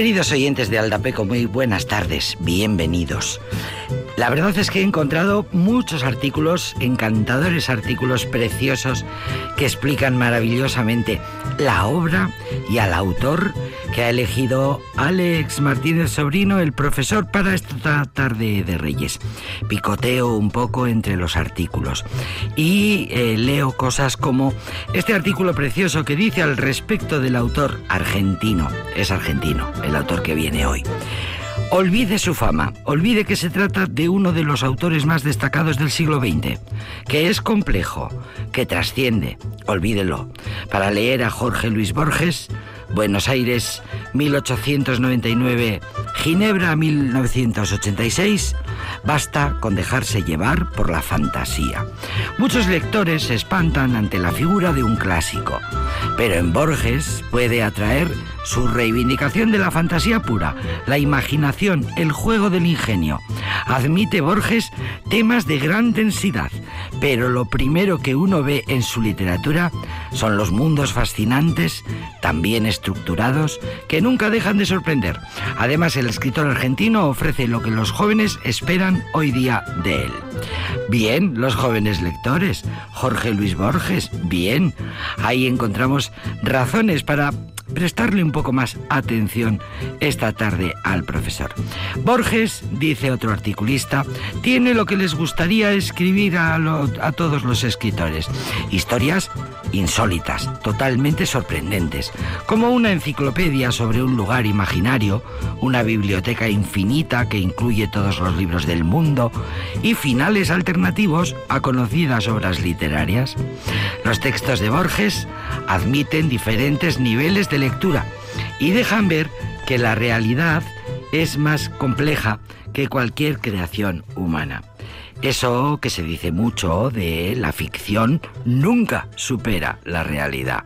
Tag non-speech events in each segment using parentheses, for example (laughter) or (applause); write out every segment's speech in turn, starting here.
Queridos oyentes de Aldapeco, muy buenas tardes, bienvenidos. La verdad es que he encontrado muchos artículos, encantadores artículos preciosos que explican maravillosamente la obra y al autor que ha elegido Alex Martínez Sobrino, el profesor, para esta tarde de Reyes. Picoteo un poco entre los artículos y eh, leo cosas como este artículo precioso que dice al respecto del autor argentino, es argentino, el autor que viene hoy. Olvide su fama, olvide que se trata de uno de los autores más destacados del siglo XX, que es complejo, que trasciende, olvídelo. Para leer a Jorge Luis Borges, Buenos Aires 1899, Ginebra 1986, basta con dejarse llevar por la fantasía. Muchos lectores se espantan ante la figura de un clásico, pero en Borges puede atraer su reivindicación de la fantasía pura, la imaginación, el juego del ingenio. Admite Borges temas de gran densidad, pero lo primero que uno ve en su literatura son los mundos fascinantes, también estructurados, que nunca dejan de sorprender. Además, el escritor argentino ofrece lo que los jóvenes esperan hoy día de él. Bien, los jóvenes lectores, Jorge Luis Borges, bien, ahí encontramos razones para prestarle un poco más atención esta tarde al profesor. Borges, dice otro articulista, tiene lo que les gustaría escribir a, a todos los escritores. Historias insólitas, totalmente sorprendentes, como una enciclopedia sobre un lugar imaginario, una biblioteca infinita que incluye todos los libros del mundo y finales alternativos a conocidas obras literarias. Los textos de Borges admiten diferentes niveles de lectura y dejan ver que la realidad es más compleja que cualquier creación humana. Eso que se dice mucho de la ficción nunca supera la realidad.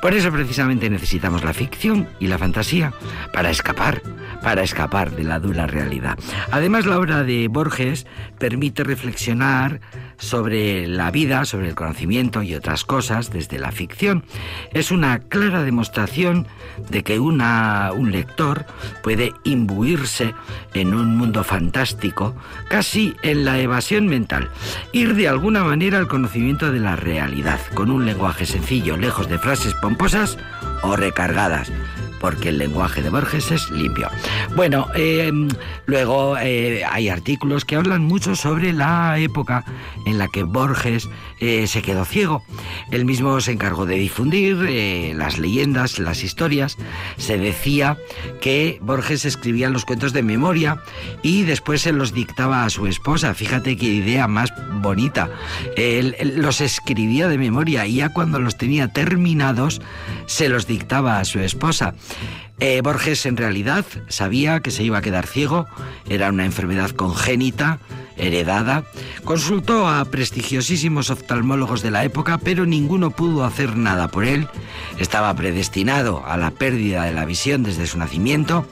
Por eso precisamente necesitamos la ficción y la fantasía para escapar, para escapar de la dura realidad. Además, la obra de Borges permite reflexionar sobre la vida, sobre el conocimiento y otras cosas desde la ficción. Es una clara demostración de que una, un lector puede imbuirse en un mundo fantástico, casi en la evasión mental, ir de alguna manera al conocimiento de la realidad, con un lenguaje sencillo, lejos de frases pomposas o recargadas porque el lenguaje de Borges es limpio. Bueno, em, luego eh, hay artículos que hablan mucho sobre la época la que Borges eh, se quedó ciego. Él mismo se encargó de difundir eh, las leyendas, las historias. Se decía que Borges escribía los cuentos de memoria y después se los dictaba a su esposa. Fíjate qué idea más bonita. él los escribía de memoria y ya cuando los tenía terminados se los dictaba a su esposa. Eh, Borges en realidad sabía que se iba a quedar ciego, era una enfermedad congénita, heredada. Consultó a prestigiosísimos oftalmólogos de la época, pero ninguno pudo hacer nada por él. Estaba predestinado a la pérdida de la visión desde su nacimiento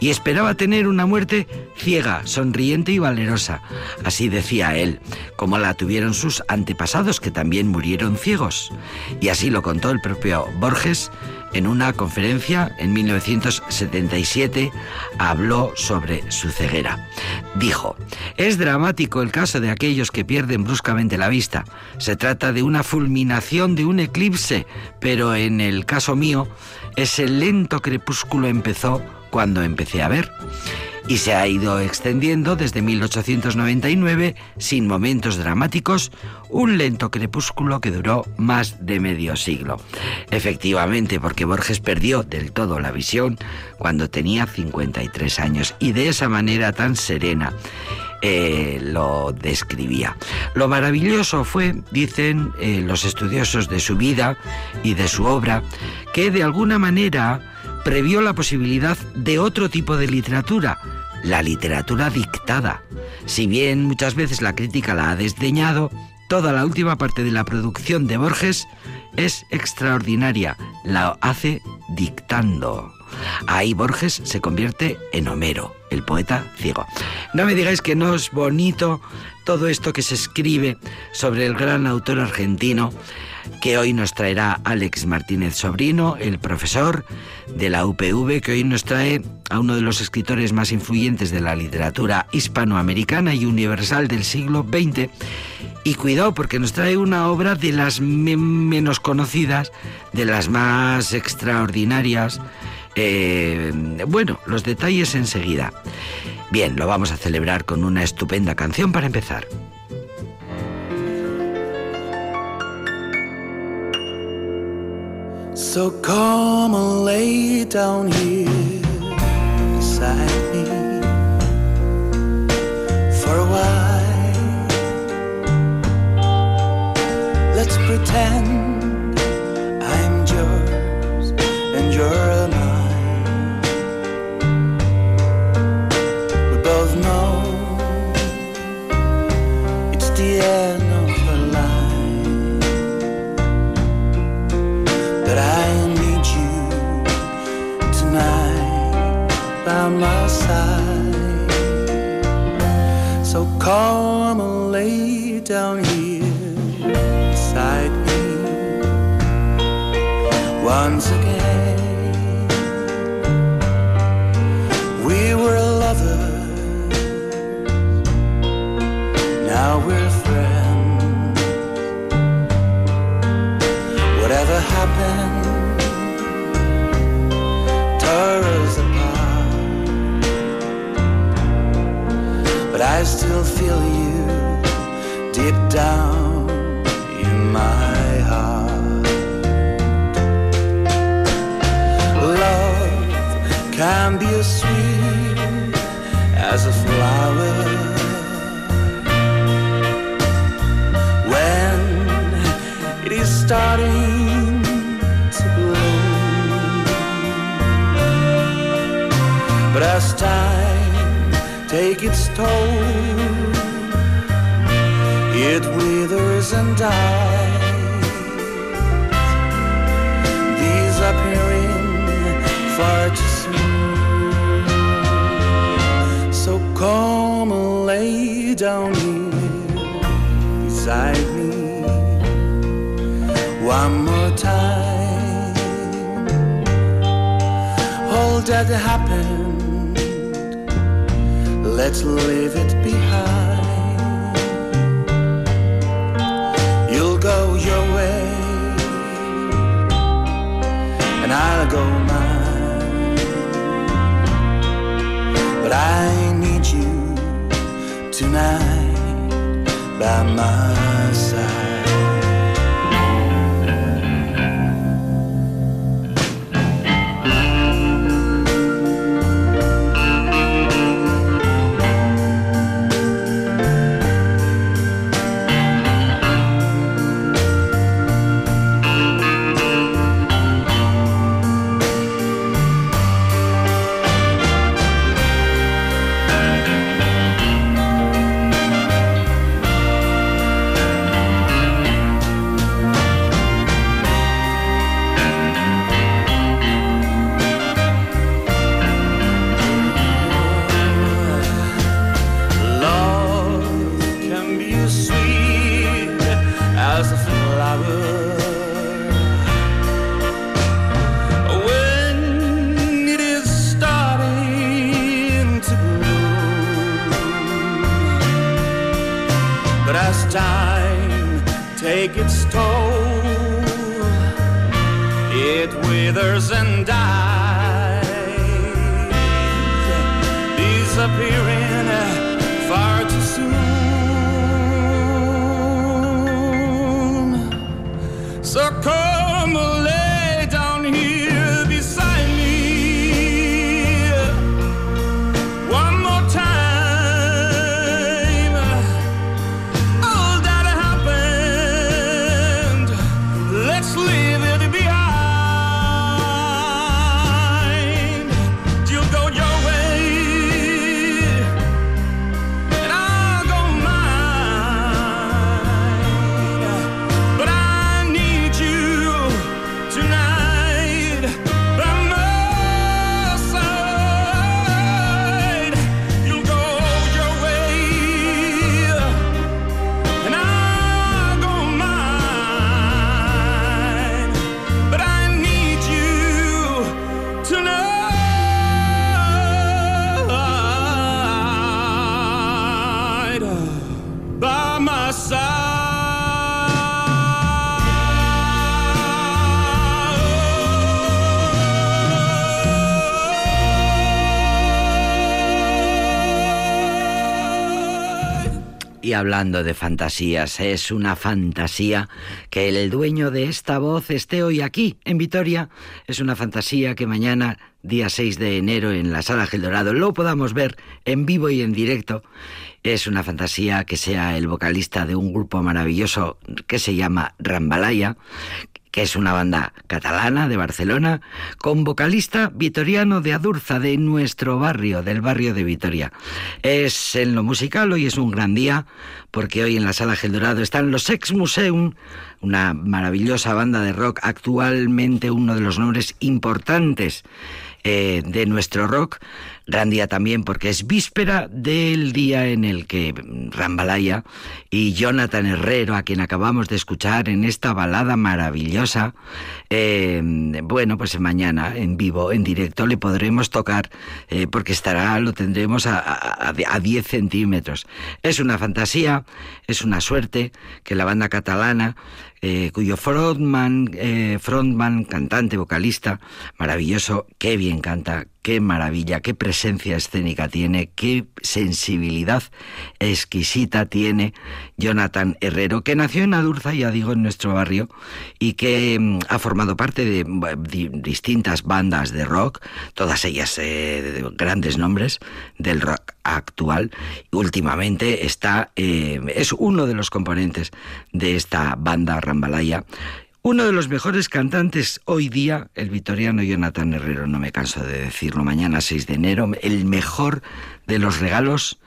y esperaba tener una muerte ciega, sonriente y valerosa. Así decía él, como la tuvieron sus antepasados que también murieron ciegos. Y así lo contó el propio Borges en una conferencia en 1977 habló sobre su ceguera. Dijo, es dramático el caso de aquellos que pierden bruscamente la vista. Se trata de una fulminación de un eclipse, pero en el caso mío, ese lento crepúsculo empezó cuando empecé a ver y se ha ido extendiendo desde 1899 sin momentos dramáticos, un lento crepúsculo que duró más de medio siglo. Efectivamente, porque Borges perdió del todo la visión cuando tenía 53 años y de esa manera tan serena. Eh, lo describía. Lo maravilloso fue, dicen eh, los estudiosos de su vida y de su obra, que de alguna manera previó la posibilidad de otro tipo de literatura, la literatura dictada. Si bien muchas veces la crítica la ha desdeñado, toda la última parte de la producción de Borges es extraordinaria, la hace dictando. Ahí Borges se convierte en Homero, el poeta ciego. No me digáis que no es bonito todo esto que se escribe sobre el gran autor argentino que hoy nos traerá Alex Martínez Sobrino, el profesor de la UPV, que hoy nos trae a uno de los escritores más influyentes de la literatura hispanoamericana y universal del siglo XX. Y cuidado, porque nos trae una obra de las menos conocidas, de las más extraordinarias. Eh, bueno, los detalles enseguida. Bien, lo vamos a celebrar con una estupenda canción para empezar. So come and lay down here beside down here beside me one more time. All that happened, let's leave it behind. You'll go your way, and I'll go mine. Tonight. By my it withers and dies. Disappearing hablando de fantasías, es una fantasía que el dueño de esta voz esté hoy aquí, en Vitoria. Es una fantasía que mañana, día 6 de enero, en la Sala Gel Dorado, lo podamos ver en vivo y en directo. Es una fantasía que sea el vocalista de un grupo maravilloso que se llama Rambalaya, que es una banda catalana de Barcelona, con vocalista vitoriano de Adurza, de nuestro barrio, del barrio de Vitoria. Es en lo musical, hoy es un gran día, porque hoy en la Sala Geldorado están los Ex Museum, una maravillosa banda de rock, actualmente uno de los nombres importantes eh, de nuestro rock. Gran día también porque es víspera del día en el que Rambalaya y Jonathan Herrero, a quien acabamos de escuchar en esta balada maravillosa, eh, bueno, pues mañana en vivo, en directo, le podremos tocar eh, porque estará, lo tendremos a, a, a 10 centímetros. Es una fantasía, es una suerte que la banda catalana eh, cuyo frontman, eh, frontman, cantante, vocalista, maravilloso, qué bien canta, qué maravilla, qué presencia escénica tiene, qué sensibilidad exquisita tiene Jonathan Herrero, que nació en Adurza, ya digo, en nuestro barrio, y que mm, ha formado parte de, distintas bandas de rock, todas ellas eh, grandes nombres del rock actual. Últimamente está, eh, es uno de los componentes de esta banda Rambalaya uno de los mejores cantantes hoy día, el vitoriano Jonathan Herrero, no me canso de decirlo, mañana 6 de enero, el mejor de los regalos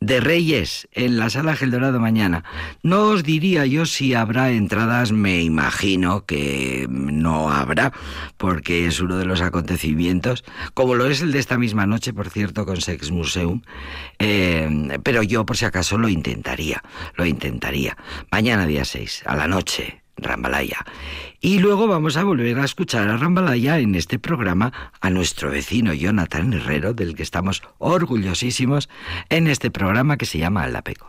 de Reyes en la sala Geldorado mañana. No os diría yo si habrá entradas, me imagino que no habrá, porque es uno de los acontecimientos, como lo es el de esta misma noche, por cierto, con Sex Museum, eh, pero yo por si acaso lo intentaría, lo intentaría. Mañana día 6, a la noche, Rambalaya. Y luego vamos a volver a escuchar a Rambalaya en este programa a nuestro vecino Jonathan Herrero, del que estamos orgullosísimos en este programa que se llama Alapeco.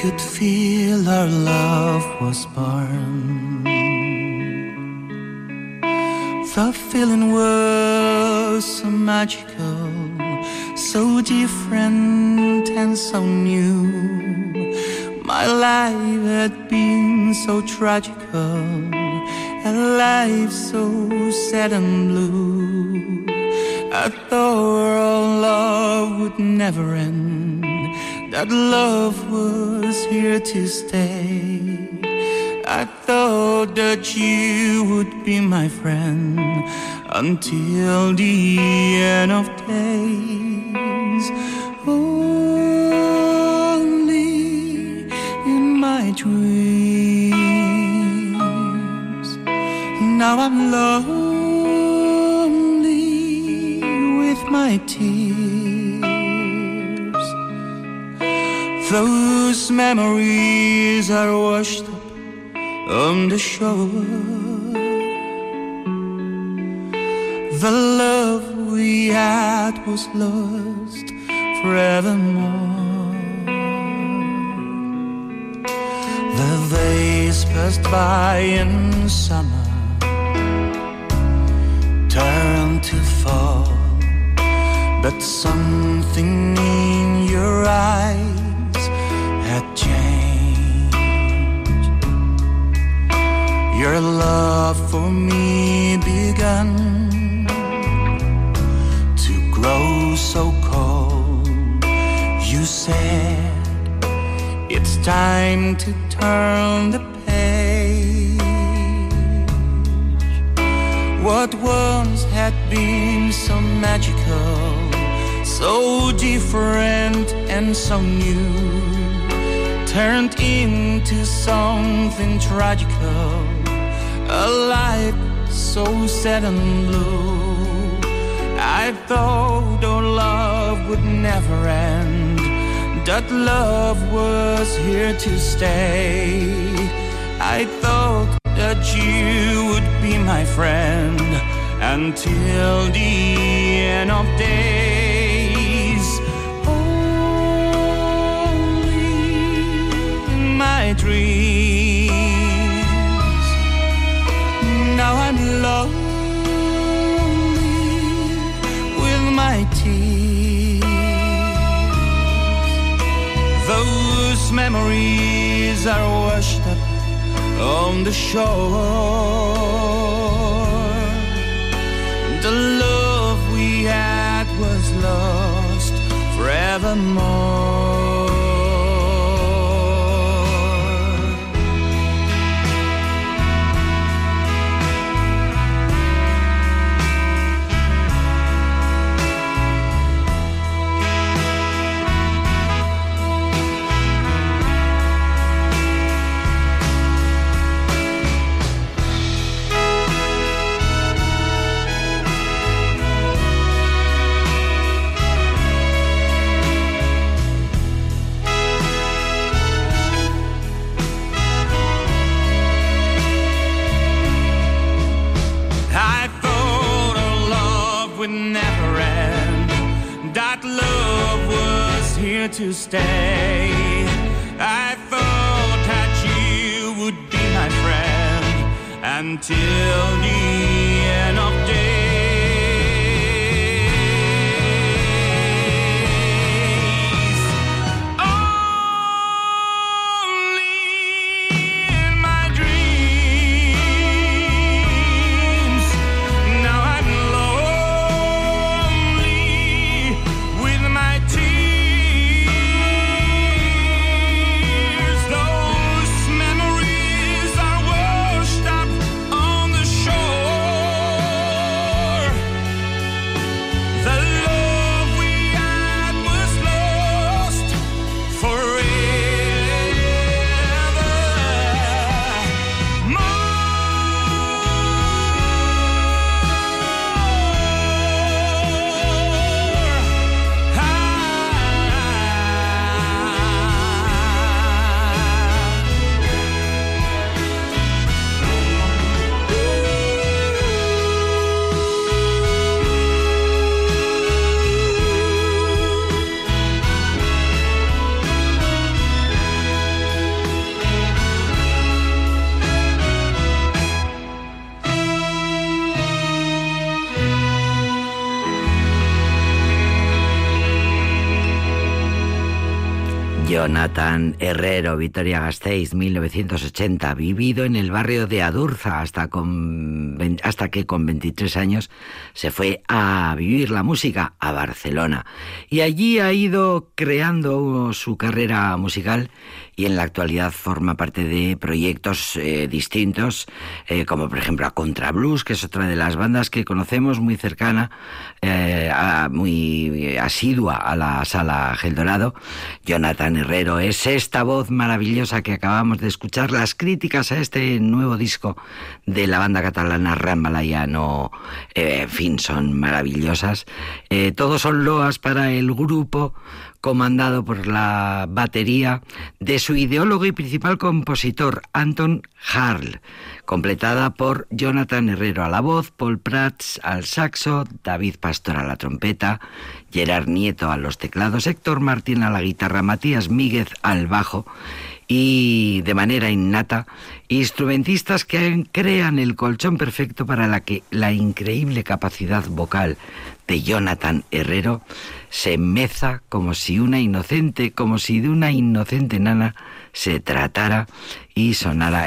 could feel our love was born. The feeling was so magical, so different and so new. My life had been so tragical, and life so sad and blue. I thought our love would never end to stay. I thought that you would be my friend until the end of days. Only in my dreams. Now I'm lonely with my tears. Those memories are washed up on the shore. The love we had was lost forevermore. The days passed by in summer turned to fall, but something in your eyes had changed. Your love for me began to grow so cold. You said it's time to turn the page. What once had been so magical, so different and so new, turned into something tragical. A life so sad and blue. I thought our love would never end that love was here to stay. I thought that you would be my friend until the end of days. My dreams. Now I'm lonely with my tears. Those memories are washed up on the shore. The love we had was lost forevermore. Jonathan Herrero, Vitoria Gasteiz, 1980, vivido en el barrio de Adurza hasta, con, hasta que con 23 años se fue a vivir la música a Barcelona. Y allí ha ido creando su carrera musical y en la actualidad forma parte de proyectos eh, distintos, eh, como por ejemplo a Contra Blues, que es otra de las bandas que conocemos muy cercana, eh, a- muy asidua a la sala Gel Dorado. Jonathan Herrero es esta voz maravillosa que acabamos de escuchar. Las críticas a este nuevo disco de la banda catalana Rambalaya no, eh, en fin, son maravillosas. Eh, todos son loas para el grupo comandado por la batería de su ideólogo y principal compositor, Anton Harl, completada por Jonathan Herrero a la voz, Paul Prats al saxo, David Pastor a la trompeta, Gerard Nieto a los teclados, Héctor Martín a la guitarra, Matías Míguez al bajo y de manera innata instrumentistas que crean el colchón perfecto para la que la increíble capacidad vocal de Jonathan Herrero se meza como si una inocente, como si de una inocente nana se tratara y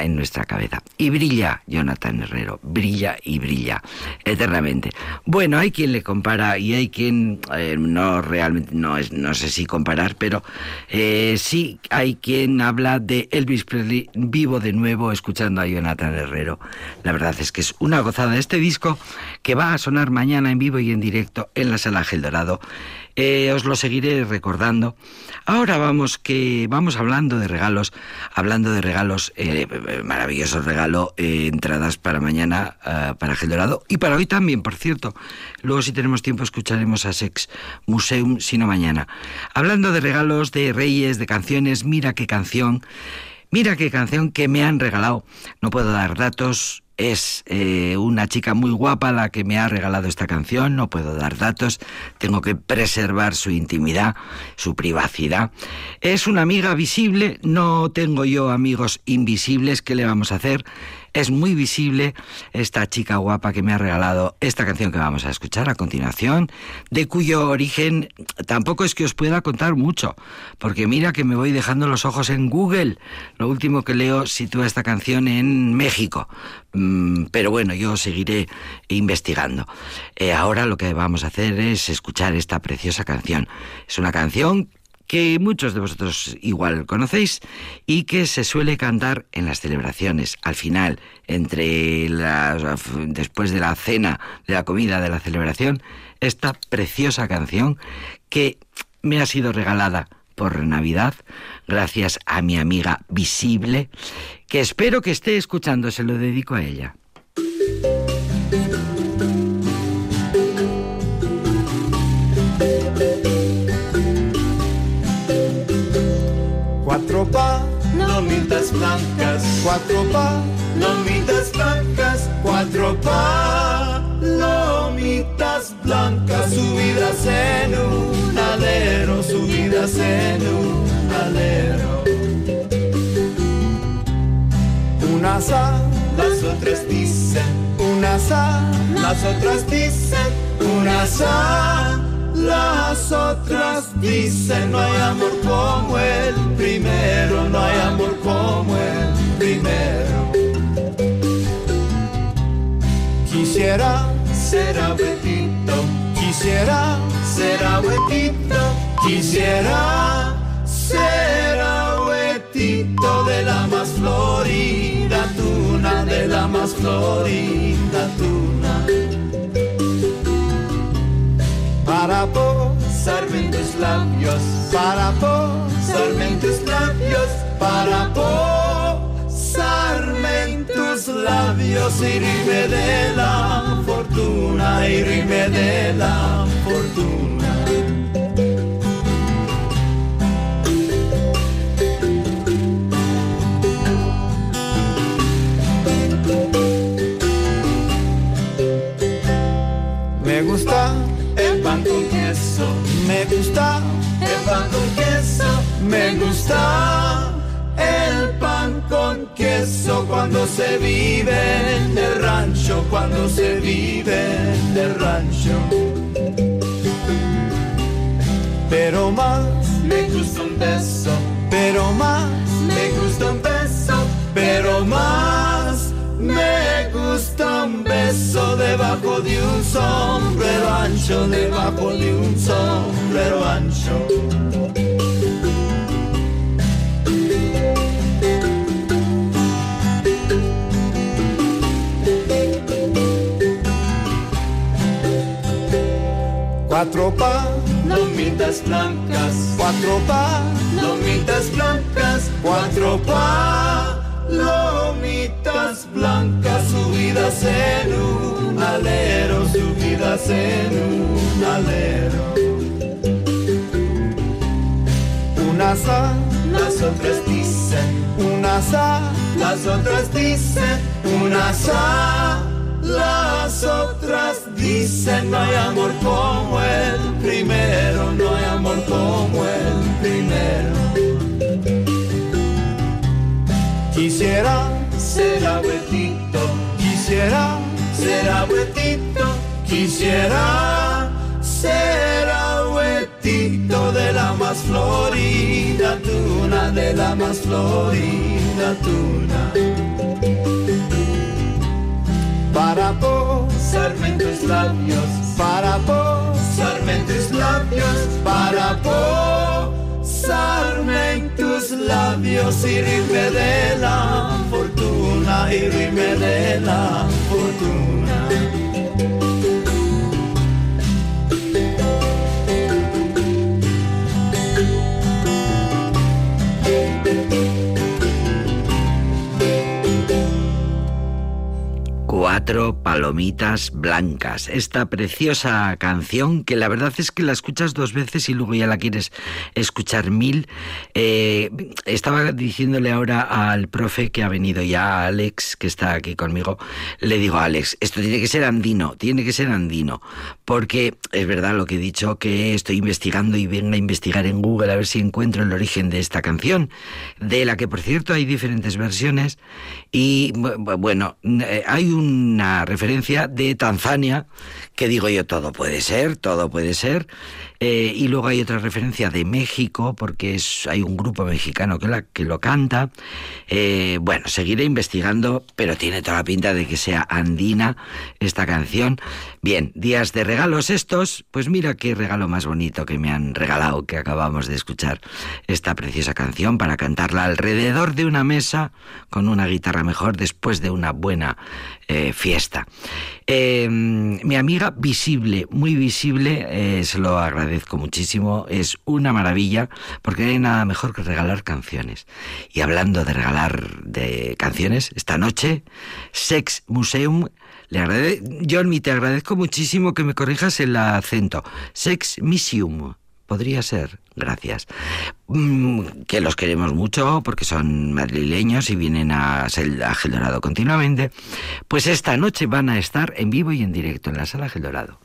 en nuestra cabeza. Y brilla Jonathan Herrero, brilla y brilla eternamente. Bueno, hay quien le compara y hay quien eh, no realmente, no, es, no sé si comparar, pero eh, sí hay quien habla de Elvis Presley vivo de nuevo escuchando a Jonathan Herrero. La verdad es que es una gozada este disco que va a sonar mañana en vivo y en directo en la sala Gel Dorado. Eh, os lo seguiré recordando. Ahora vamos que vamos hablando de regalos, hablando de regalos, eh, maravilloso regalo, eh, entradas para mañana para Gel Dorado y para hoy también, por cierto. Luego si tenemos tiempo escucharemos a Sex Museum, sino mañana. Hablando de regalos, de reyes, de canciones, mira qué canción. Mira qué canción que me han regalado. No puedo dar datos, es eh, una chica muy guapa la que me ha regalado esta canción, no puedo dar datos, tengo que preservar su intimidad, su privacidad. Es una amiga visible, no tengo yo amigos invisibles, ¿qué le vamos a hacer? Es muy visible esta chica guapa que me ha regalado esta canción que vamos a escuchar a continuación, de cuyo origen tampoco es que os pueda contar mucho, porque mira que me voy dejando los ojos en Google. Lo último que leo sitúa esta canción en México, mm, pero bueno, yo seguiré investigando. Eh, ahora lo que vamos a hacer es escuchar esta preciosa canción. Es una canción que muchos de vosotros igual conocéis y que se suele cantar en las celebraciones, al final, entre las, después de la cena, de la comida, de la celebración, esta preciosa canción que me ha sido regalada por Navidad, gracias a mi amiga Visible, que espero que esté escuchando, se lo dedico a ella. Palomitas blancas, cuatro palomitas blancas, cuatro palomitas blancas subidas en un alero, subidas en un alero. Una sa, las otras dicen, una sa, las otras dicen, una sa las otras dicen no hay amor como el primero, no hay amor como el primero. Quisiera ser abuelito, quisiera ser abuelito, quisiera ser abuelito de la más florida tuna, de la más florida tuna para posarme en tus labios, para posarme en tus labios, para posarme en tus labios. Y rime de la fortuna, y rime de la fortuna. Me gusta pan con queso. Me gusta el pan con queso. Me gusta el pan con queso cuando se vive en el rancho, cuando se vive en el rancho. Pero más me gusta un sombrero ancho, debajo de un sombrero ancho. Cuatro palomitas blancas, cuatro palomitas blancas, cuatro palomitas blancas subidas en un alero, subidas en un alero. Unas A, las otras dicen, unas A, las otras dicen, unas A, las otras dicen, no hay amor como el primero, no hay amor como el primero. Quisiera ser abuelito quisiera ser abuelito, quisiera ser abuelito de la más florida tuna, de la más florida tuna. Para posarme en tus labios, para posarme en tus labios, para posarme en tus labios y rime de la fortuna, y rime de la fortuna. Palomitas blancas. Esta preciosa canción que la verdad es que la escuchas dos veces y luego ya la quieres escuchar mil. Eh, estaba diciéndole ahora al profe que ha venido ya, Alex, que está aquí conmigo. Le digo, Alex, esto tiene que ser andino, tiene que ser andino. Porque es verdad lo que he dicho, que estoy investigando y vengo a investigar en Google a ver si encuentro el origen de esta canción, de la que por cierto hay diferentes versiones. Y bueno, eh, hay un una referencia de Tanzania, que digo yo, todo puede ser, todo puede ser. Eh, y luego hay otra referencia de México, porque es, hay un grupo mexicano que, la, que lo canta. Eh, bueno, seguiré investigando, pero tiene toda la pinta de que sea andina esta canción. Bien, días de regalos estos, pues mira qué regalo más bonito que me han regalado, que acabamos de escuchar esta preciosa canción para cantarla alrededor de una mesa con una guitarra mejor después de una buena eh, fiesta. mi amiga visible, muy visible, se lo agradezco agradezco muchísimo. Es una maravilla porque hay nada mejor que regalar canciones. Y hablando de regalar de canciones, esta noche, Sex Museum le agradezco, John, te agradezco muchísimo que me corrijas el acento. Sex Museum. Podría ser, gracias. Mm, que los queremos mucho porque son madrileños y vienen a, a Dorado continuamente. Pues esta noche van a estar en vivo y en directo en la sala Gel Dorado.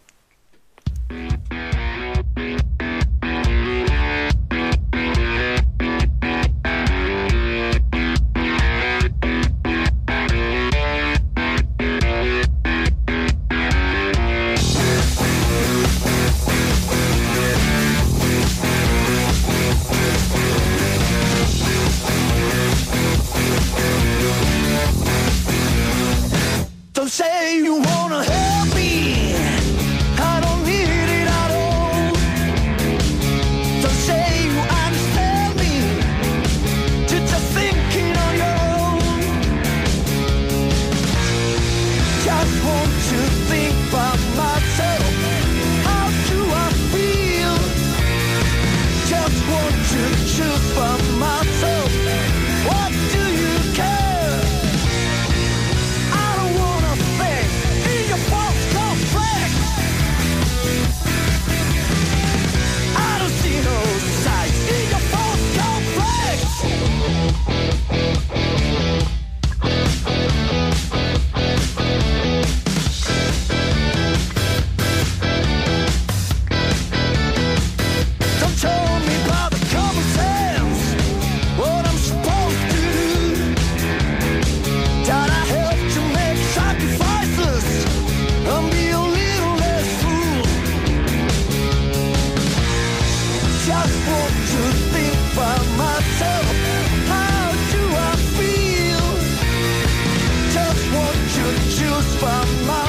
from my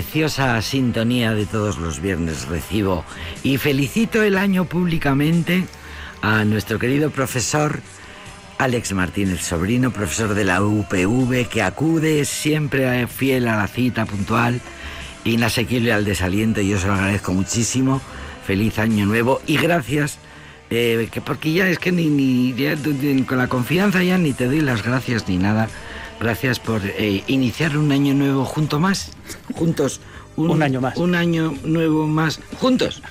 preciosa sintonía de todos los viernes recibo y felicito el año públicamente a nuestro querido profesor Alex Martínez Sobrino, profesor de la UPV, que acude siempre fiel a la cita puntual, inasequible al desaliento, y yo se lo agradezco muchísimo. Feliz año nuevo y gracias, eh, que porque ya es que ni, ni ya, con la confianza ya ni te doy las gracias ni nada. Gracias por eh, iniciar un año nuevo junto más, juntos. Un año más. Un año nuevo más, juntos.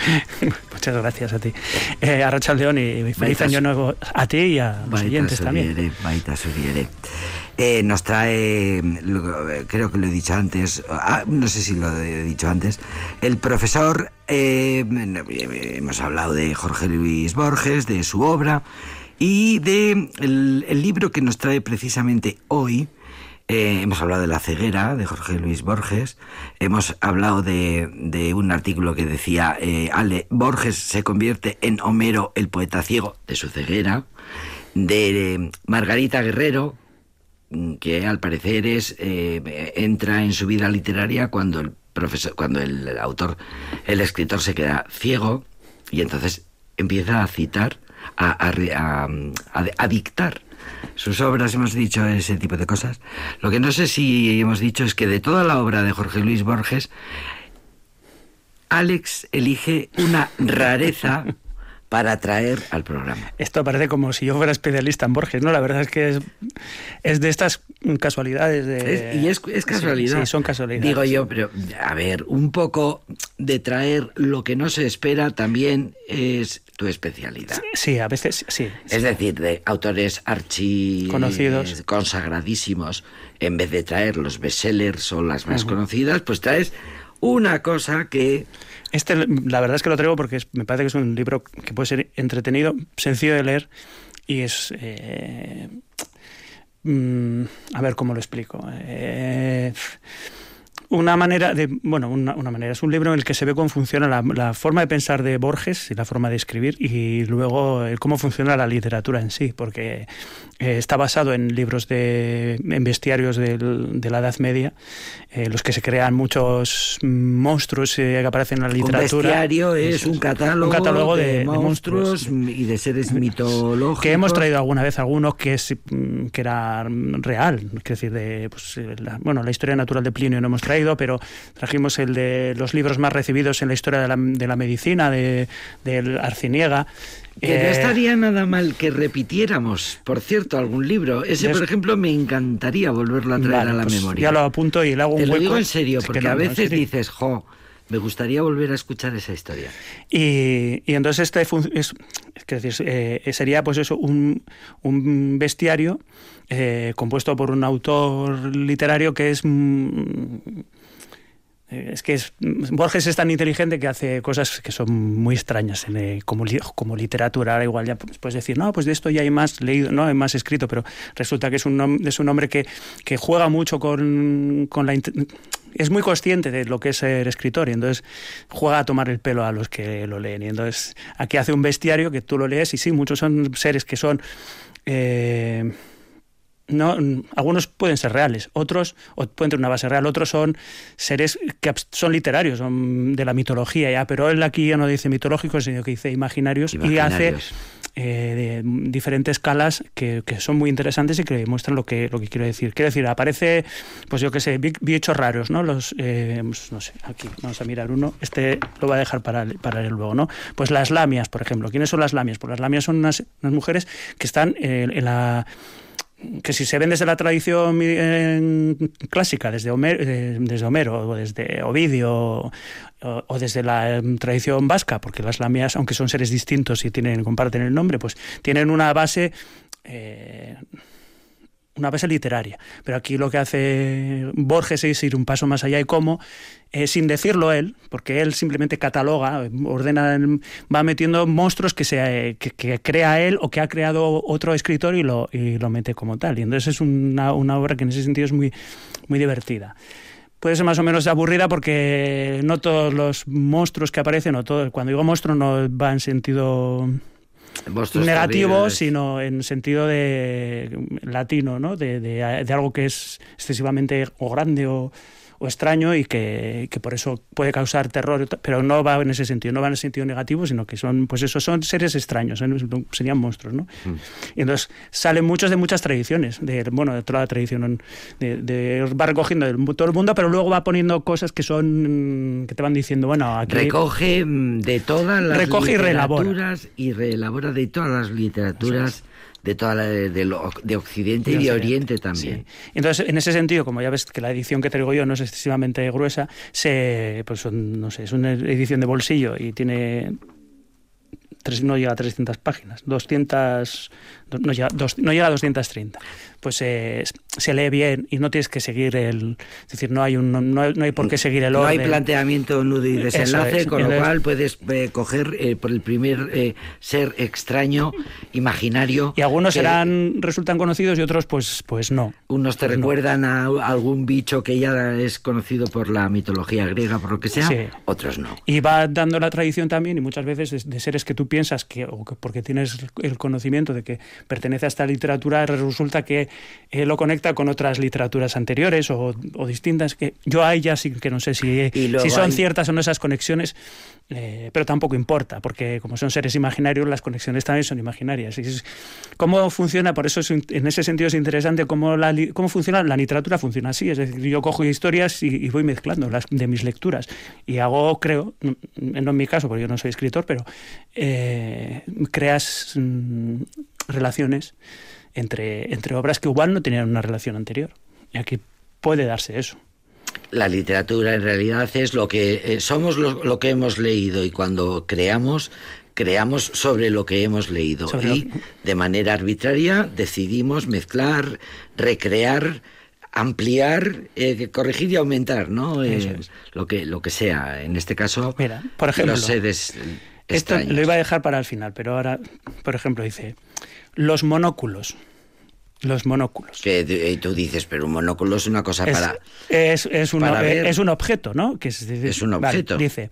(laughs) Muchas gracias a ti. Eh, a Rachel León y feliz año nuevo a ti y a los oyentes también. Baita. Eh, nos trae, creo que lo he dicho antes, ah, no sé si lo he dicho antes, el profesor, eh, hemos hablado de Jorge Luis Borges, de su obra y de el, libro que nos trae precisamente hoy. Eh, hemos hablado de La ceguera de Jorge Luis Borges. Hemos hablado de, un artículo que decía eh, Ale Borges se convierte en Homero el poeta ciego de su ceguera. De eh, Margarita Guerrero, mm, que al parecer es entra en su vida literaria cuando el profesor, cuando el autor, el escritor se queda ciego y entonces empieza a citar, a, a- a dictar sus obras, hemos dicho ese tipo de cosas. Lo que no sé si hemos dicho es que de toda la obra de Jorge Luis Borges, Alex elige una rareza para traer al programa. Esto parece como si yo fuera especialista en Borges, ¿no? La verdad es que es, es de estas casualidades de... Es- y es, casualidad. Sí, son casualidades. Digo yo, pero a ver, un poco de traer lo que no se espera también es tu especialidad. Sí, a veces sí. Es decir, de autores archi Conocidos. consagradísimos, en vez de traer los bestsellers o las más conocidas, pues traes una cosa que Este, la verdad es que lo traigo porque me parece que es un libro que puede ser entretenido, sencillo de leer y es... eh, mm, a ver cómo lo explico. Eh, una manera de bueno una, una manera es un libro en el que se ve cómo funciona la, la forma de pensar de Borges y la forma de escribir y luego cómo funciona la literatura en sí porque eh, está basado en libros de en bestiarios del- de la Edad Media eh, los que se crean muchos monstruos eh, que aparecen en la un literatura. bestiario es un catálogo, un catálogo de, de, de monstruos y de seres (laughs) mitológicos. que hemos traído alguna vez alguno que es mm, que era real, es decir, de pues, la, bueno, la historia natural de Plinio no hemos traído, pero trajimos el de los libros más recibidos en la historia de la, de la medicina, de, del Arciniega. Que no Eh, estaría nada mal que repitiéramos, por cierto, algún libro. Ese, por ejemplo, me encantaría volverlo a traer vale, a la pues memoria. Ya lo apunto y le hago un Te lo hueco. digo en serio, que porque no, a no, en veces serio. dices, jo, me gustaría volver a escuchar esa historia. Y, y entonces este es, es decir, eh, sería pues eso, un, un bestiario eh, compuesto por un autor literario que es... mm, eh, Es que es, Borges es tan inteligente que hace cosas que son muy extrañas eh, como, como literatura. Ahora igual ya pu- puedes decir, no, pues de esto ya hay más leído, no hay más escrito, pero resulta que es un, es un hombre que, que juega mucho con, con la... Es muy consciente de lo que es ser escritor y entonces juega a tomar el pelo a los que lo leen. Y entonces aquí hace un bestiario que tú lo lees y sí, muchos son seres que son... no, algunos pueden ser reales, otros o pueden tener una base real, otros son seres que son literarios, son de la mitología ya, pero él aquí ya no dice mitológicos, sino que dice imaginarios, y hace eh, de diferentes escalas que, que, son muy interesantes y que demuestran lo que, lo que quiero decir. Quiero decir, aparece, pues yo qué sé, bichos raros, ¿no? Los, eh, pues no sé, aquí vamos a mirar uno. Este lo voy a dejar para, para él luego, ¿no? Pues las lamias, por ejemplo. ¿Quiénes son las lamias? Pues las lamias son unas, unas mujeres que están en la que si se ven desde la tradición clásica, desde Homero, eh, desde Homero o desde Ovidio o, desde la em, tradición vasca, porque las lamias, aunque son seres distintos y tienen comparten el nombre, pues tienen una base eh, una base literaria. Pero aquí lo que hace Borges es ir un paso más allá y cómo, eh, sin decirlo él, porque él simplemente cataloga, ordena, va metiendo monstruos que, se, que, crea él o que ha creado otro escritor y lo, y lo mete como tal. Y entonces es una, obra que en ese sentido es muy, muy divertida puede ser más o menos aburrida porque no todos los monstruos que aparecen, o todo, cuando digo monstruo no va en sentido negativo, sino en sentido de latino, ¿no? De, de, de, algo que es excesivamente o grande o, o extraño y que, que, por eso puede causar terror, pero no va en ese sentido, no va en el sentido negativo, sino que son, pues eso, son seres extraños, ¿eh? serían monstruos, ¿no? Mm. Y entonces salen muchos de muchas tradiciones, de, bueno, de toda la tradición, de, de, va recogiendo de todo el mundo, pero luego va poniendo cosas que son, que te van diciendo, bueno, aquí... Recoge de todas las recoge literaturas y reelabora. de todas las literaturas de toda la de, de, Occidente y de Oriente también. Entonces, en ese sentido, como ya ves que la edición que traigo yo no es excesivamente gruesa, se, pues no sé, es una edición de bolsillo y tiene no llega a 300 páginas, 200, no llega, no llega a 230 pues eh, se lee bien y no tienes que seguir el... Es decir, no hay, un, no, hay por qué seguir el orden. No hay planteamiento, nudo y desenlace, con lo cual puedes eh, coger eh, por el primer ser extraño, imaginario... Y algunos serán, resultan conocidos y otros pues, pues no. Unos te pues recuerdan a algún bicho que ya es conocido por la mitología griega, por lo que sea, otros no. Y va dando la tradición también, y muchas veces de, seres que tú piensas que, o que porque tienes el conocimiento de que pertenece a esta literatura, resulta que eh, lo conecta con otras literaturas anteriores o, distintas, que yo ahí ya sí que no sé si, si son ciertas o no esas conexiones, eh, pero tampoco importa, porque como son seres imaginarios, las conexiones también son imaginarias. Y ¿Cómo funciona? Por eso en ese sentido es interesante cómo, la, cómo funciona la literatura, funciona así, es decir, yo cojo historias y, voy mezclando las de mis lecturas y hago, creo, no en mi caso, porque yo no soy escritor, pero eh, creas mm, relaciones entre, entre obras que igual no tenían una relación anterior. Y aquí puede darse eso. La literatura en realidad es lo que eh, somos lo, que hemos leído y cuando creamos creamos sobre lo que hemos leído y de manera arbitraria decidimos mezclar, recrear, ampliar, eh, corregir y aumentar, ¿no? Eh, lo que lo que sea. En este caso, Mira, por ejemplo, los esto lo iba a dejar para el final, pero ahora, por ejemplo, dice los monóculos. Los monóculos. Que tú dices, pero un monóculo es una cosa para. Es, es, un, es un objeto, ¿no? Que es, un objeto. dice,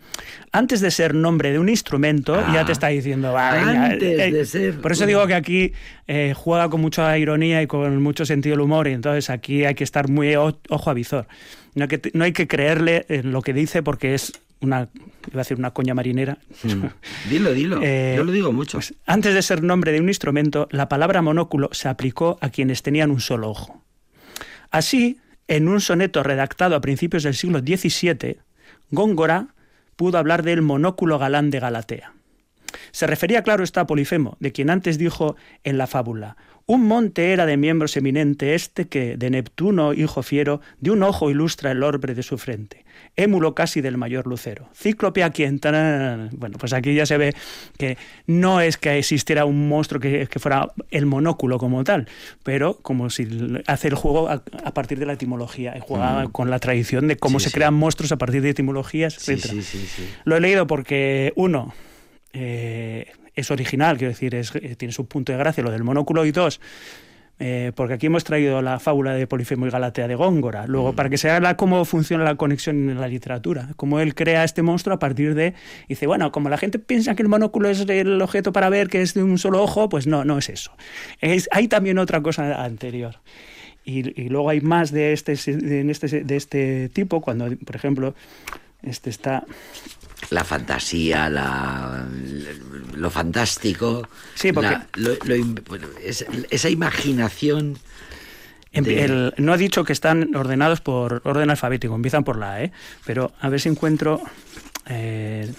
antes de ser nombre de un instrumento, ya te ah. está diciendo. antes eh, de ser. Por eso digo que aquí eh, juega con mucha ironía y con mucho sentido del humor, y entonces aquí hay que estar muy ojo a visor. No hay que, no hay que creerle en lo que dice porque es una, iba a decir una coña marinera. Mm. Dilo, dilo. (laughs) Eh, Yo lo digo mucho. Pues, antes de ser nombre de un instrumento, la palabra monóculo se aplicó a quienes tenían un solo ojo. Así, en un soneto redactado a principios del siglo XVII, Góngora pudo hablar del monóculo galán de Galatea. Se refería, claro, está a Polifemo, de quien antes dijo en la fábula, un monte era de miembros eminente este que, de Neptuno, hijo fiero, de un ojo ilustra el orbe de su frente émulo casi del mayor lucero. Cíclope a quien... Bueno, pues aquí ya se ve que no es que existiera un monstruo que, fuera el monóculo como tal, pero como si hace el juego a, partir de la etimología y juega mm. con la tradición de cómo se crean monstruos a partir de etimologías, etc. Lo he leído porque, uno, eh, es original, quiero decir, es, eh, tiene su punto de gracia lo del monóculo, y dos, eh, porque aquí hemos traído la fábula de Polifemo y Galatea de Góngora, luego para que se haga cómo funciona la conexión en la literatura, cómo él crea este monstruo a partir de, dice, bueno, como la gente piensa que el monóculo es el objeto para ver que es de un solo ojo, pues no, no es eso. Es, hay también otra cosa anterior. Y, luego hay más de este, de, este, de este tipo, cuando, por ejemplo, Este está la fantasía, la, lo fantástico, Sí, porque- la- lo- lo esa imaginación. Em- de- el- no ha dicho que están ordenados por orden alfabético, empiezan por la A, ¿eh? Pero a ver si encuentro eh,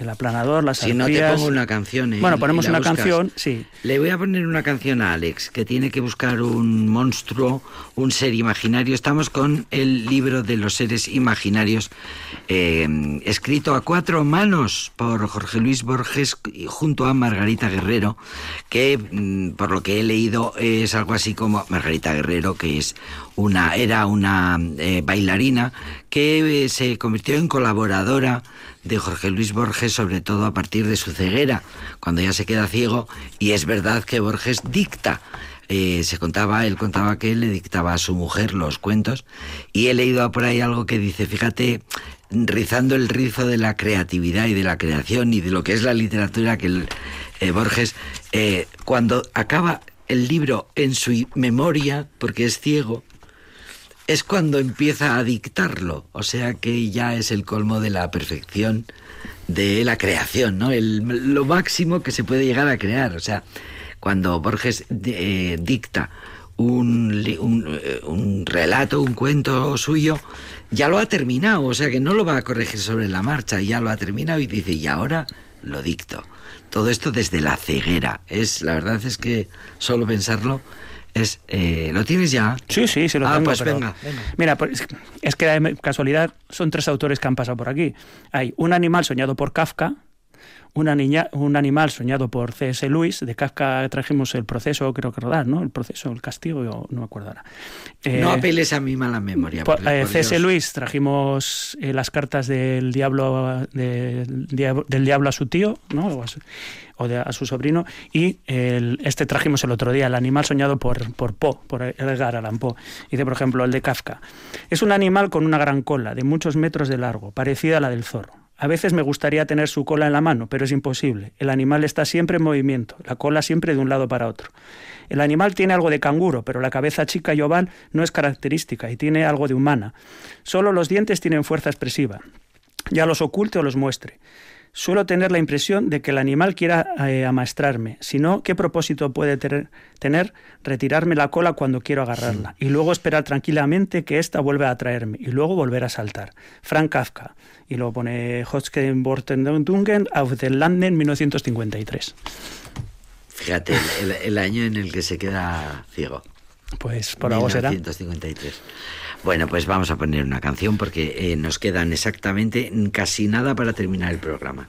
el aplanador, las si no te pongo una canción. ¿eh? Bueno, ponemos una buscas. canción, sí. Le voy a poner una canción a Alex, que tiene que buscar un monstruo, un ser imaginario. Estamos con el libro de los seres imaginarios, eh, escrito a cuatro manos por Jorge Luis Borges junto a Margarita Guerrero, que mm, por lo que he leído es algo así como Margarita Guerrero, que es una era una eh, bailarina que eh, se convirtió en colaboradora de Jorge Luis Borges, sobre todo a partir de su ceguera, cuando ya se queda ciego, y es verdad que Borges dicta. Eh, se contaba, él contaba que le dictaba a su mujer los cuentos, y he leído por ahí algo que dice, fíjate, rizando el rizo de la creatividad y de la creación y de lo que es la literatura, que el, eh, Borges, cuando acaba el libro en su memoria, porque es ciego, es cuando empieza a dictarlo, o sea que ya es el colmo de la perfección de la creación, ¿no? El- lo máximo que se puede llegar a crear, o sea, cuando Borges eh, dicta un, un, eh, un relato, un cuento suyo, ya lo ha terminado, o sea que no lo va a corregir sobre la marcha, ya lo ha terminado y dice, y ahora lo dicto. Todo esto desde la ceguera. Es, la verdad es que solo pensarlo es, eh, ¿lo tienes ya? Sí, sí, se lo Ah, tengo. pues pero- venga, venga. Mira, pues, es que de casualidad son tres autores que han pasado por aquí. Hay un animal soñado por Kafka, una niña, un animal soñado por C.S. Lewis. De Kafka trajimos el proceso, creo que rodar, ¿no? El proceso, el castigo, yo no me acuerdo ahora. no Eh, apeles a mi mala memoria. por- por- eh, por C.S. Dios. Lewis trajimos eh, las cartas del diablo, de- del diablo a su tío, ¿no? O a su, o de- a su sobrino. Y el- este trajimos el otro día, el animal soñado por, por Poe, por Edgar Allan Poe. Dice, por ejemplo, el de Kafka. Es un animal con una gran cola, de muchos metros de largo, parecida a la del zorro. A veces me gustaría tener su cola en la mano, pero es imposible. El animal está siempre en movimiento, la cola siempre de un lado para otro. El animal tiene algo de canguro, pero la cabeza chica y oval no es característica y tiene algo de humana. Solo los dientes tienen fuerza expresiva. Ya los oculte o los muestre. Suelo tener la impresión de que el animal quiera eh, amaestrarme. Si no, ¿qué propósito puede ter- tener retirarme la cola cuando quiero agarrarla? Y luego esperar tranquilamente que ésta vuelva a atraerme y luego volver a saltar. Frank Kafka. Y luego pone Hotzkenbortendungen auf den Landen 1953. Fíjate, el, el- el año en el que se queda ciego. Pues por algo será. 1953. Bueno, pues vamos a poner una canción porque eh, nos quedan exactamente casi nada para terminar el programa.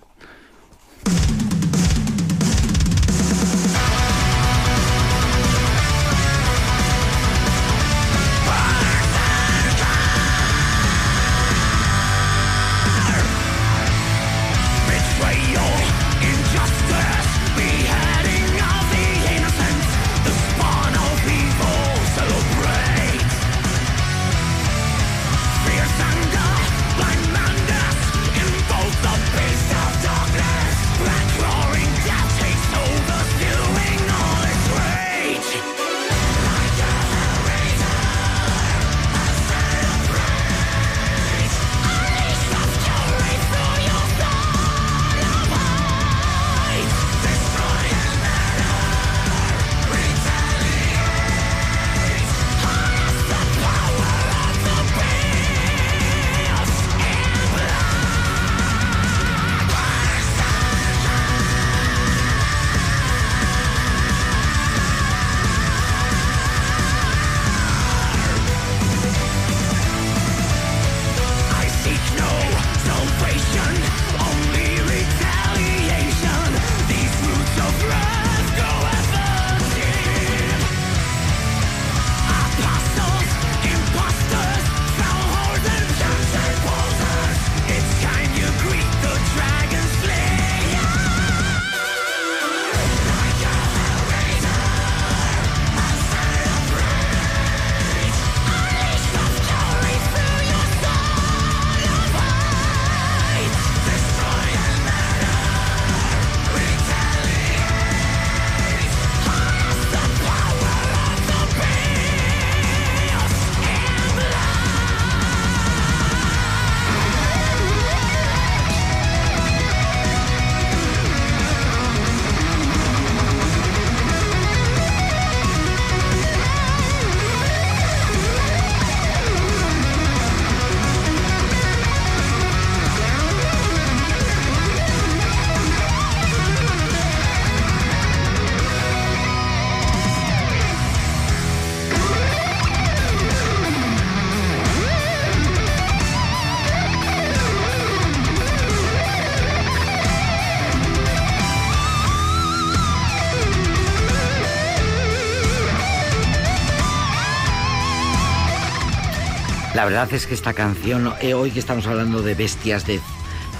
La verdad es que esta canción, eh, hoy que estamos hablando de bestias, de,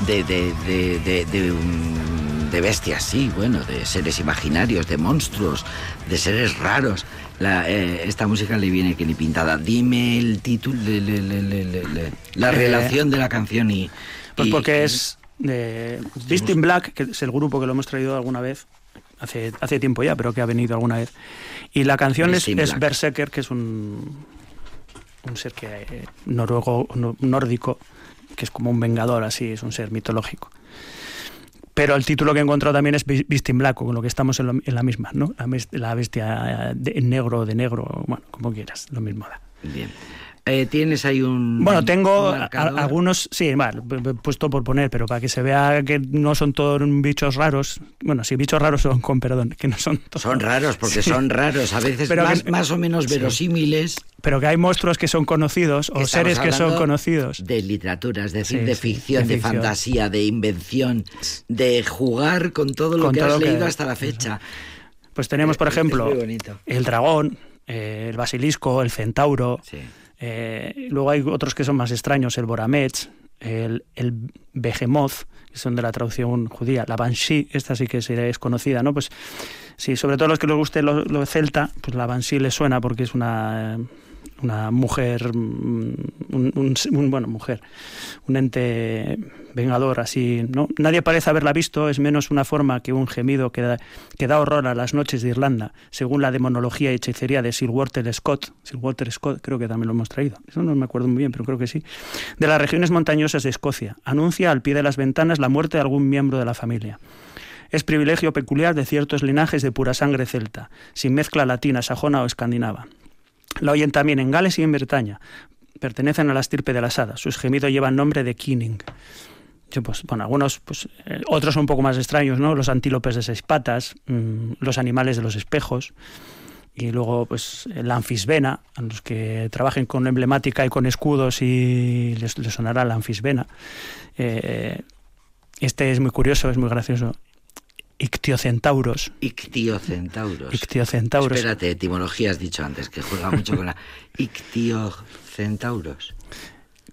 de, de, de, de- de, de bestias, sí, bueno, de seres imaginarios, de monstruos, de seres raros. La, eh, esta música le viene que ni pintada. Dime el título, le- le- la Eh, relación de la canción y... Pues y- porque y- es de Beast in Black, que es el grupo que lo hemos traído alguna vez, hace, hace tiempo ya, pero que ha venido alguna vez. Y la canción es, Beast es. Berserker, que es un, un ser que eh, noruego, no- nórdico, que es como un vengador, así, es un ser mitológico. Pero el título que he encontrado también es in Black, con lo que estamos en, lo- en la misma, ¿no? La, bes- la bestia de negro, de negro, bueno, como quieras, lo mismo da. Bien. Eh, Tienes ahí un... Bueno, tengo un algunos, sí, p- puesto por poner, pero para que se vea que no son todos bichos raros. Bueno, sí, bichos raros son con perdón, que no son todos. Son raros, porque Sí. son raros, a veces Pero más, que- más o menos sí. verosímiles. Pero que hay monstruos que son conocidos o seres que son conocidos. De literatura, es decir, Sí, de ficción, de de, ficción. fantasía, de invención, de jugar con todo lo Con que todo has lo que- leído hasta la fecha. Pues tenemos, por Es- es ejemplo, el dragón, eh, el basilisco, el centauro. Sí. Eh, luego hay otros que son más extraños, el Boramech, el, el Behemoth, que son de la traducción judía, la Banshee, esta sí que es conocida, ¿no? Pues sí, sobre todo los que les guste lo, lo celta, pues la Banshee les suena porque es una, una mujer, mm, un, bueno, mujer, un ente vengador así, ¿no? Nadie parece haberla visto, es menos una forma que un gemido que da, que da horror a las noches de Irlanda, según la demonología y hechicería de Sir Walter Scott. Sir Walter Scott, creo que también lo hemos traído. Eso no me acuerdo muy bien, pero creo que sí. De las regiones montañosas de Escocia. Anuncia al pie de las ventanas la muerte de algún miembro de la familia. Es privilegio peculiar de ciertos linajes de pura sangre celta, sin mezcla latina, sajona o escandinava. La oyen también en Gales y en Bretaña. Pertenecen a la estirpe de las hadas. Sus gemidos llevan nombre de Keening. Yo, pues, bueno, algunos, pues, eh, otros son un poco más extraños, ¿no? Los antílopes de seis patas, mm, los animales de los espejos, y luego, pues, la anfisbena, a los que trabajen con emblemática y con escudos y les, les sonará la anfisbena. Eh, este es muy curioso, es muy gracioso. Ictiocentauros. Ictiocentauros. Ictiocentauros. Espérate, etimología has dicho antes, que juega mucho con la... (laughs) Ictiocentauros.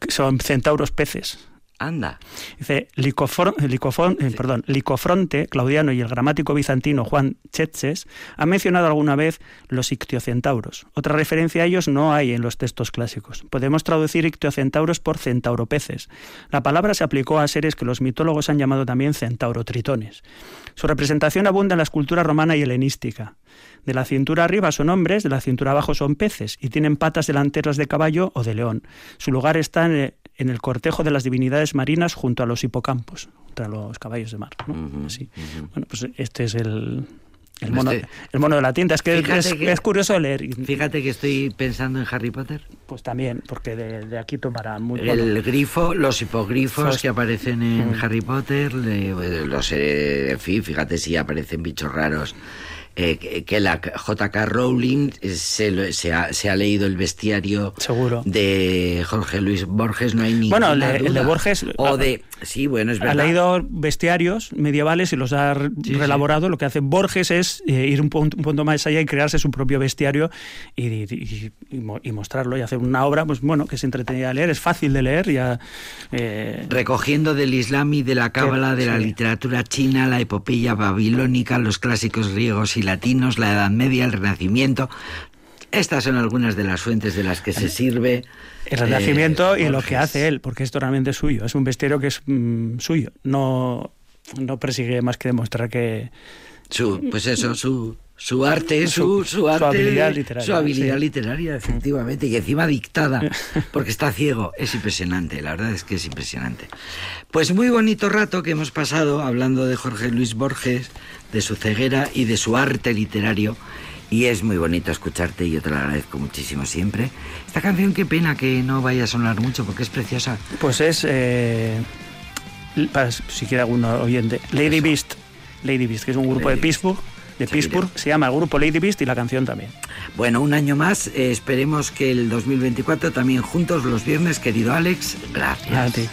Son centauros peces. Anda. Dice, Licofor- Licofon- eh, perdón, Licofronte, Claudiano y el gramático bizantino Juan Chetses han mencionado alguna vez los ictiocentauros. Otra referencia a ellos no hay en los textos clásicos. Podemos traducir ictiocentauros por centauropeces. La palabra se aplicó a seres que los mitólogos han llamado también centaurotritones. Su representación abunda en la escultura romana y helenística. De la cintura arriba son hombres, de la cintura abajo son peces y tienen patas delanteras de caballo o de león. Su lugar está en el, en el cortejo de las divinidades marinas junto a los hipocampos, contra los caballos de mar. ¿no? Así. Bueno, pues este es el, el, mono, Este- el mono de la tinta. Es que, es, que- es curioso leer. Fíjate que estoy pensando en Harry Potter. Pues también, porque de, de aquí tomará muy El bueno, grifo, los hipogrifos que aparecen en Mm. Harry Potter, le- los, eh, en fin, fíjate si aparecen bichos raros. Eh, que, la J.K. Rowling eh, se, se ha, se ha leído el bestiario Seguro. de Jorge Luis Borges, no hay ninguna Bueno, el de- el de duda. Borges- O de... Sí, bueno, es Ha verdad. leído bestiarios medievales y los ha Sí, sí. relaborado. Lo que hace Borges es eh, ir un punto, un punto más allá y crearse su propio bestiario y, y- y y mostrarlo y hacer una obra, pues bueno, que es entretenida de leer, es fácil de leer. Ya, eh, Recogiendo del Islam y de la Cábala, de la sí. literatura china, la epopeya babilónica, los clásicos griegos y latinos, la Edad Media, el Renacimiento. Estas son algunas de las fuentes de las que se sirve. el renacimiento eh, y lo que hace él, porque esto realmente es suyo. Es un bestiario que es mm, suyo. No, no persigue más que demostrar que, Su, pues eso, su, su arte, Su- su, su, su arte, habilidad literaria, Su habilidad sí. literaria, efectivamente, y encima dictada, (laughs) porque está ciego. Es impresionante, la verdad es que es impresionante. Pues muy bonito rato que hemos pasado hablando de Jorge Luis Borges, de su ceguera y de su arte literario. Y es muy bonito escucharte y yo te lo agradezco muchísimo siempre. Esta canción, qué pena que no vaya a sonar mucho porque es preciosa. pues es, eh, para si quiere algún oyente, Lady Beast, Lady Beast, que es un grupo Lady de Pittsburgh, de. Pittsburgh, se llama el grupo Lady Beast y la canción también. Bueno, un año más. eh, esperemos que el 2024 también juntos los viernes, querido Alex. Gracias. A ti.